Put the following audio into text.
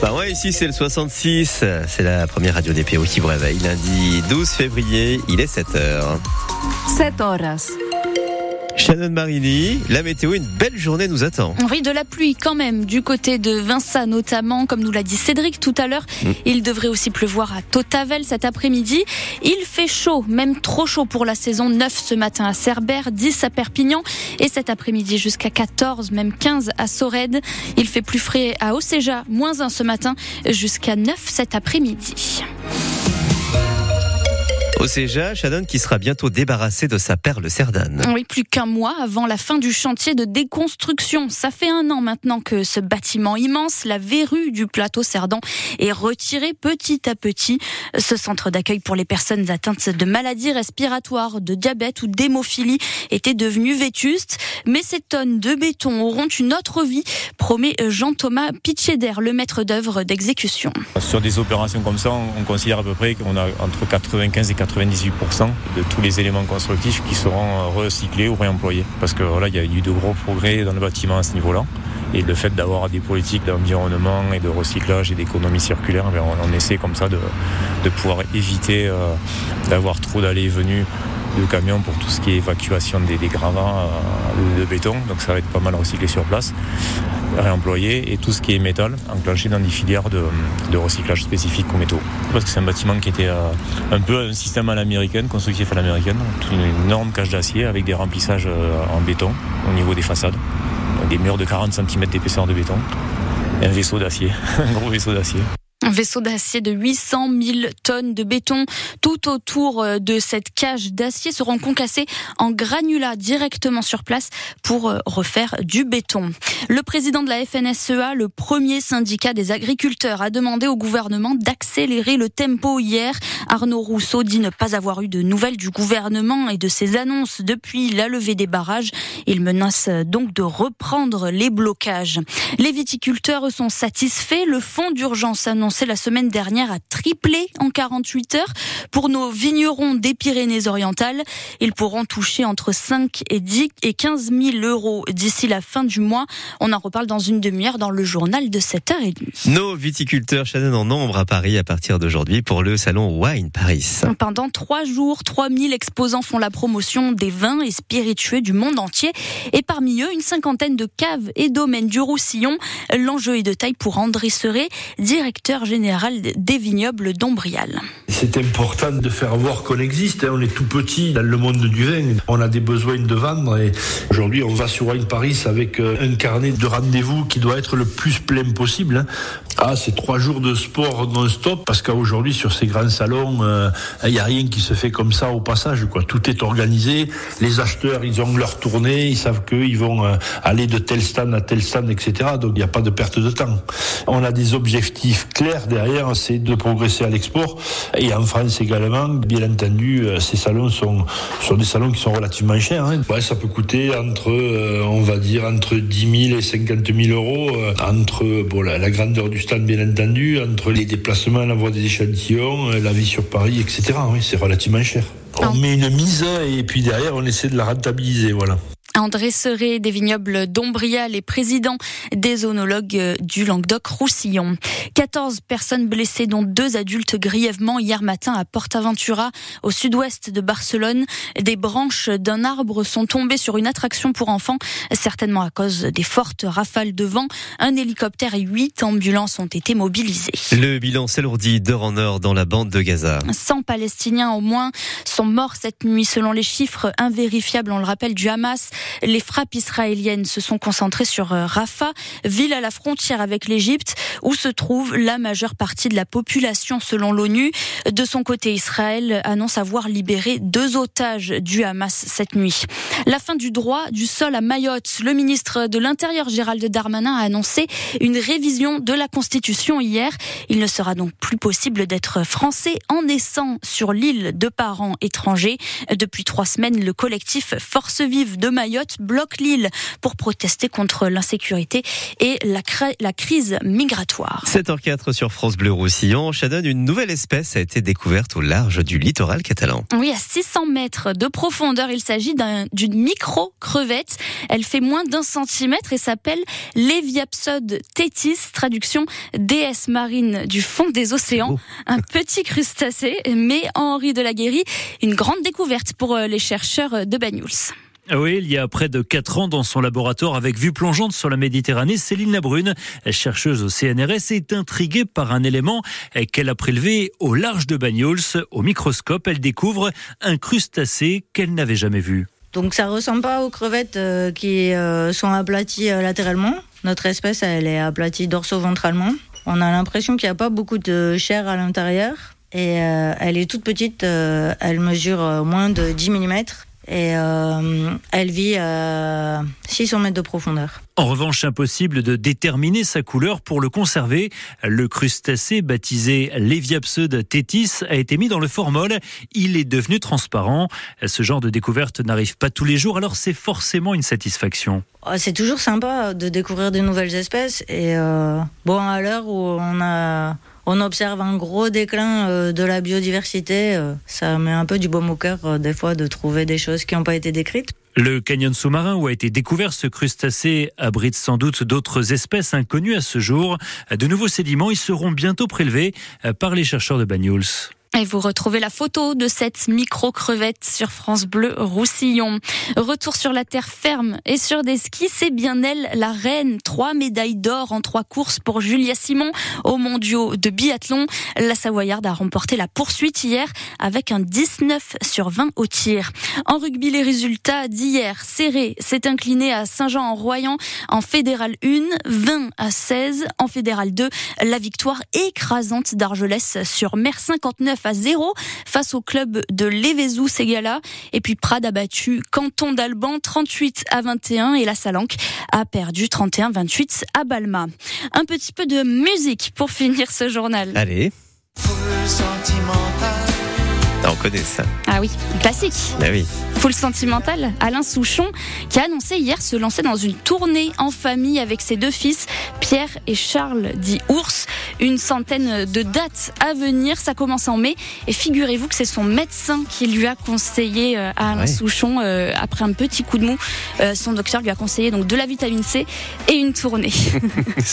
Bah ouais, ici c'est le 66, c'est la première radio des PO qui vous réveille. Lundi 12 février, il est 7h. 7 horas. Shannon Marini, la météo, une belle journée nous attend. Oui, de la pluie quand même, du côté de Vinça notamment, comme nous l'a dit Cédric tout à l'heure. Mm. Il devrait aussi pleuvoir à Totavel cet après-midi. Il fait chaud, même trop chaud pour la saison 9 ce matin à Cerbère, 10 à Perpignan et cet après-midi jusqu'à 14, même 15 à Sorède. Il fait plus frais à Océja, moins 1 ce matin, jusqu'à 9 cet après-midi. Au Céja, Shannon qui sera bientôt débarrassé de sa perle Cerdane. Oui, plus qu'un mois avant la fin du chantier de déconstruction. Ça fait un an maintenant que ce bâtiment immense, la verrue du plateau Cerdan, est retiré petit à petit. Ce centre d'accueil pour les personnes atteintes de maladies respiratoires, de diabète ou d'hémophilie était devenu vétuste. Mais ces tonnes de béton auront une autre vie, promet Jean-Thomas Pitcheder, le maître d'œuvre d'exécution. Sur des opérations comme ça, on considère à peu près qu'on a entre 95 et 98% de tous les éléments constructifs qui seront recyclés ou réemployés. Parce que voilà, il y a eu de gros progrès dans le bâtiment à ce niveau-là. Et le fait d'avoir des politiques d'environnement et de recyclage et d'économie circulaire, ben, on, essaie comme ça de, de pouvoir éviter euh, d'avoir trop d'allées et venues de camions pour tout ce qui est évacuation des, des gravats euh, de béton. Donc ça va être pas mal recyclé sur place, réemployé. Et tout ce qui est métal, enclenché dans des filières de, de recyclage spécifiques aux métaux. Parce que c'est un bâtiment qui était euh, un peu un système à l'américaine, constructif à l'américaine. Une énorme cage d'acier avec des remplissages euh, en béton au niveau des façades. Des murs de 40 cm d'épaisseur de béton. Et un vaisseau d'acier, un gros vaisseau d'acier. Un vaisseau d'acier de 800 000 tonnes de béton tout autour euh, de cette cage d'acier seront concassés en granulats directement sur place pour euh, refaire du béton. Le président de la FNSEA, le premier syndicat des agriculteurs, a demandé au gouvernement d'accélérer le tempo hier. Arnaud Rousseau dit ne pas avoir eu de nouvelles du gouvernement et de ses annonces depuis la levée des barrages. Il menace donc de reprendre les blocages. Les viticulteurs sont satisfaits. Le fonds d'urgence annoncé la semaine dernière a triplé en 48 heures. Pour nos vignerons des Pyrénées-Orientales, ils pourront toucher entre 5 et 10 et 15 000 euros d'ici la fin du mois. On en reparle dans une demi-heure dans le journal de 7h30. Nos viticulteurs Shannon en nombre à Paris à partir d'aujourd'hui pour le salon Wine Paris. Pendant trois jours, 3000 exposants font la promotion des vins et spiritueux du monde entier. Et parmi eux, une cinquantaine de caves et domaines du Roussillon. L'enjeu est de taille pour André Serret, directeur général des vignobles d'Ombrial. C'est important de faire voir qu'on existe. hein. On est tout petit dans le monde du vin. On a des besoins de vendre. Et aujourd'hui, on va sur Wine Paris avec euh, un carnet de rendez-vous qui doit être le plus plein possible. hein. Ah, c'est trois jours de sport non-stop parce qu'aujourd'hui, sur ces grands salons, euh, il n'y a rien qui se fait comme ça au passage. Quoi. Tout est organisé. Les acheteurs, ils ont leur tournée. Ils savent qu'ils vont euh, aller de tel stand à tel stand, etc. Donc, il n'y a pas de perte de temps. On a des objectifs clairs derrière, c'est de progresser à l'export. Et en France également, bien entendu, euh, ces salons sont, des salons qui sont relativement chers. hein. Ouais, ça peut coûter entre, euh, on va dire, entre 10 000 et 50 000 euros, euh, entre bon, la, la grandeur du stand, bien entendu, entre les déplacements, l'envoi des échantillons, euh, la vie sur Paris, etc. Oui, c'est relativement cher. On met une mise et puis derrière, on essaie de la rentabiliser, voilà. André Serret des vignobles d'Ombrial et président des onologues euh, du Languedoc-Roussillon. 14 personnes blessées, dont deux adultes grièvement hier matin à Portaventura, au sud-ouest de Barcelone. Des branches d'un arbre sont tombées sur une attraction pour enfants, certainement à cause des fortes rafales de vent. Un hélicoptère et huit ambulances ont été mobilisées. Le bilan s'alourdit d'heure en heure dans la bande de Gaza. 100 Palestiniens au moins sont morts cette nuit selon les chiffres invérifiables, on le rappelle, du Hamas. Les frappes israéliennes se sont concentrées sur euh, Rafah, ville à la frontière avec l'Égypte, où se trouve la majeure partie de la population selon l'ONU. De son côté, Israël annonce avoir libéré deux otages du Hamas cette nuit. La fin du droit du sol à Mayotte. Le ministre de l'Intérieur, Gérald Darmanin, a annoncé une révision de la Constitution hier. Il ne sera donc plus possible d'être français en naissant sur l'île de parents étrangers. Depuis trois semaines, le collectif Force Vive de Mayotte Mayotte bloque l'île pour protester contre l'insécurité et la, la crise migratoire. 7h04 sur France Bleu Roussillon. Shannon, une nouvelle espèce a été découverte au large du littoral catalan. Oui, à 600 mètres de profondeur, il s'agit d'une micro-crevette. Elle fait moins d'un centimètre et s'appelle Léviapsode tétis, traduction déesse marine du fond des océans. Un petit crustacé, mais Henri de la Guéry, une grande découverte pour euh, les chercheurs de Banyuls. Oui, il y a près de 4 ans dans son laboratoire avec vue plongeante sur la Méditerranée, Céline Labrune, chercheuse au CNRS, est intriguée par un élément qu'elle a prélevé au large de Banyuls. Au microscope, elle découvre un crustacé qu'elle n'avait jamais vu. Donc ça ressemble pas aux crevettes euh, qui euh, sont aplaties euh, latéralement. Notre espèce, elle est aplatie dorso-ventralement. On a l'impression qu'il n'y a pas beaucoup de chair à l'intérieur. Et elle est toute petite, elle mesure moins de 10 mm et euh, elle vit à 600 mètres de profondeur. En revanche, impossible de déterminer sa couleur pour le conserver. Le crustacé baptisé Léviapseude tétis a été mis dans le formol. Il est devenu transparent. Ce genre de découverte n'arrive pas tous les jours, alors c'est forcément une satisfaction. Oh, c'est toujours sympa de découvrir de nouvelles espèces. Et euh, bon, à l'heure où on a on observe un gros déclin euh, de la biodiversité. Euh, ça met un peu du baume au cœur euh, des fois de trouver des choses qui n'ont pas été décrites. Le canyon sous-marin où a été découvert ce crustacé abrite sans doute d'autres espèces inconnues à ce jour. De nouveaux sédiments y seront bientôt prélevés par les chercheurs de Banyuls. Et vous retrouvez la photo de cette micro-crevette sur France Bleu Roussillon. Retour sur la terre ferme et sur des skis, c'est bien elle, la reine. Trois médailles d'or en trois courses pour Julia Simon au mondiaux de biathlon. La Savoyarde a remporté la poursuite hier avec un 19 sur 20 au tir. En rugby, les résultats d'hier, serré s'est incliné à Saint-Jean-en-Royan en fédéral 1, 20 à 16 en fédéral 2. La victoire écrasante d'Argelès sur mer 59 à 0 face au club de Lévezou Ségala. Et puis Prades a battu Canton d'Alban 38 à 21 et la Salanque a perdu 31-28 à Balma. Un petit peu de musique pour finir ce journal. Allez. Ah, on connaît ça. Ah oui, classique. Ah oui. Full sentimental, Alain Souchon, qui a annoncé hier se lancer dans une tournée en famille avec ses deux fils, Pierre et Charles, dit Ours. Une centaine de dates à venir, ça commence en mai. Et figurez-vous que c'est son médecin qui lui a conseillé euh, à Alain Souchon, euh, après un petit coup de mou, euh, son docteur lui a conseillé donc de la vitamine C et une tournée.